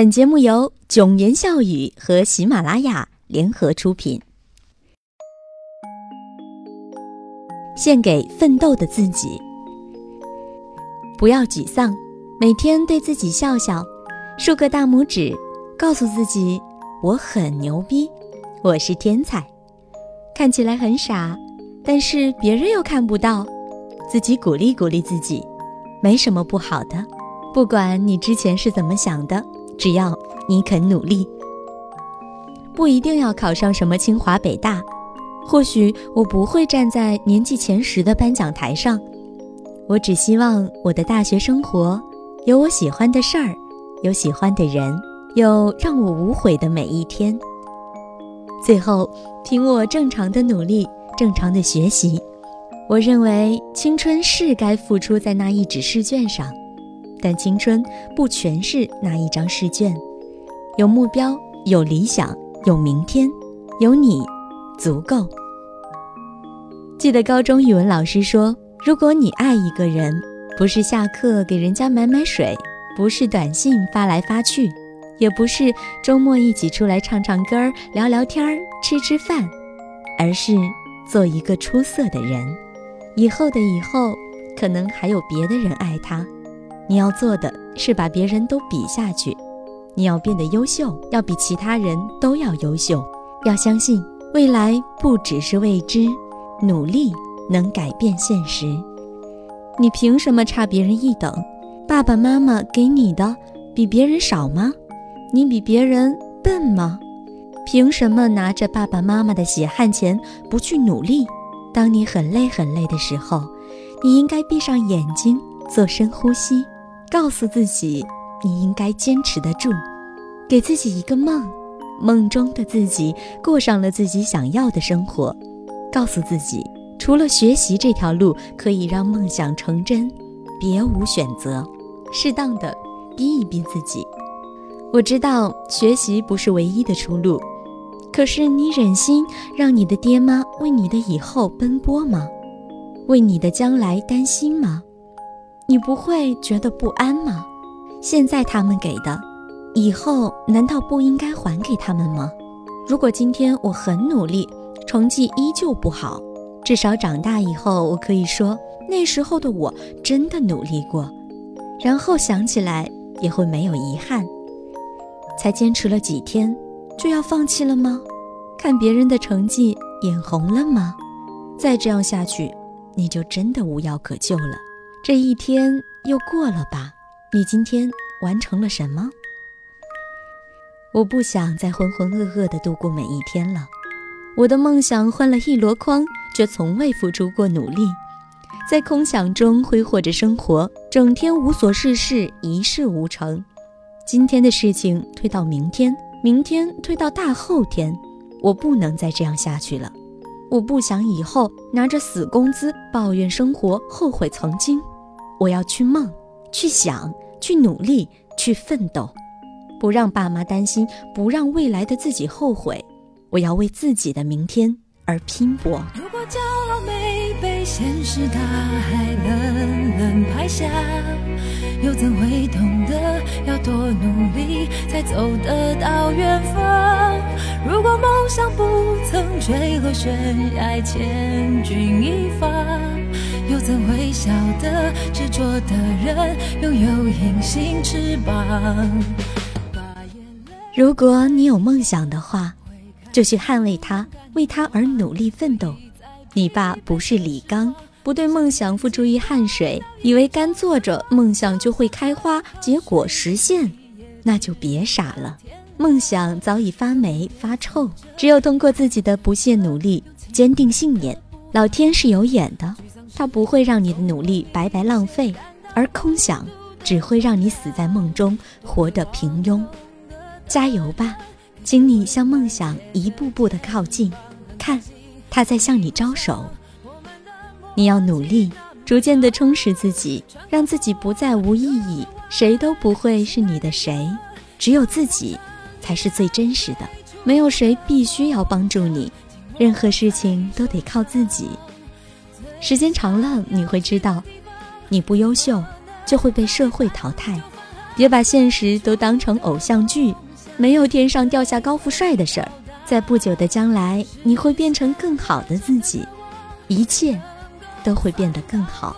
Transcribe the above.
本节目由囧言笑语和喜马拉雅联合出品，献给奋斗的自己。不要沮丧，每天对自己笑笑，竖个大拇指，告诉自己我很牛逼，我是天才。看起来很傻，但是别人又看不到，自己鼓励鼓励自己，没什么不好的。不管你之前是怎么想的。只要你肯努力，不一定要考上什么清华北大。或许我不会站在年级前十的颁奖台上，我只希望我的大学生活有我喜欢的事儿，有喜欢的人，有让我无悔的每一天。最后，凭我正常的努力，正常的学习，我认为青春是该付出在那一纸试卷上。但青春不全是那一张试卷，有目标，有理想，有明天，有你，足够。记得高中语文老师说：“如果你爱一个人，不是下课给人家买买水，不是短信发来发去，也不是周末一起出来唱唱歌、聊聊天、吃吃饭，而是做一个出色的人。以后的以后，可能还有别的人爱他。”你要做的是把别人都比下去，你要变得优秀，要比其他人都要优秀。要相信未来不只是未知，努力能改变现实。你凭什么差别人一等？爸爸妈妈给你的比别人少吗？你比别人笨吗？凭什么拿着爸爸妈妈的血汗钱不去努力？当你很累很累的时候，你应该闭上眼睛做深呼吸。告诉自己，你应该坚持得住，给自己一个梦，梦中的自己过上了自己想要的生活。告诉自己，除了学习这条路可以让梦想成真，别无选择。适当的逼一逼自己。我知道学习不是唯一的出路，可是你忍心让你的爹妈为你的以后奔波吗？为你的将来担心吗？你不会觉得不安吗？现在他们给的，以后难道不应该还给他们吗？如果今天我很努力，成绩依旧不好，至少长大以后我可以说那时候的我真的努力过，然后想起来也会没有遗憾。才坚持了几天，就要放弃了吗？看别人的成绩眼红了吗？再这样下去，你就真的无药可救了。这一天又过了吧？你今天完成了什么？我不想再浑浑噩噩地度过每一天了。我的梦想换了一箩筐，却从未付出过努力，在空想中挥霍着生活，整天无所事事，一事无成。今天的事情推到明天，明天推到大后天，我不能再这样下去了。我不想以后拿着死工资抱怨生活，后悔曾经。我要去梦，去想，去努力，去奋斗，不让爸妈担心，不让未来的自己后悔。我要为自己的明天而拼搏。现实大海冷冷拍下，又怎会懂得要多努力才走得到远方？如果梦想不曾坠落悬崖，千钧一发。又怎会晓得执着的人拥有隐形翅膀？如果你有梦想的话，就去捍卫它，为它而努力奋斗。你爸不是李刚，不对梦想付诸于汗水，以为干坐着梦想就会开花结果实现，那就别傻了。梦想早已发霉发臭，只有通过自己的不懈努力、坚定信念，老天是有眼的。它不会让你的努力白白浪费，而空想只会让你死在梦中，活得平庸。加油吧，请你向梦想一步步的靠近，看，他在向你招手。你要努力，逐渐的充实自己，让自己不再无意义。谁都不会是你的谁，只有自己才是最真实的。没有谁必须要帮助你，任何事情都得靠自己。时间长了，你会知道，你不优秀，就会被社会淘汰。别把现实都当成偶像剧，没有天上掉下高富帅的事儿。在不久的将来，你会变成更好的自己，一切都会变得更好。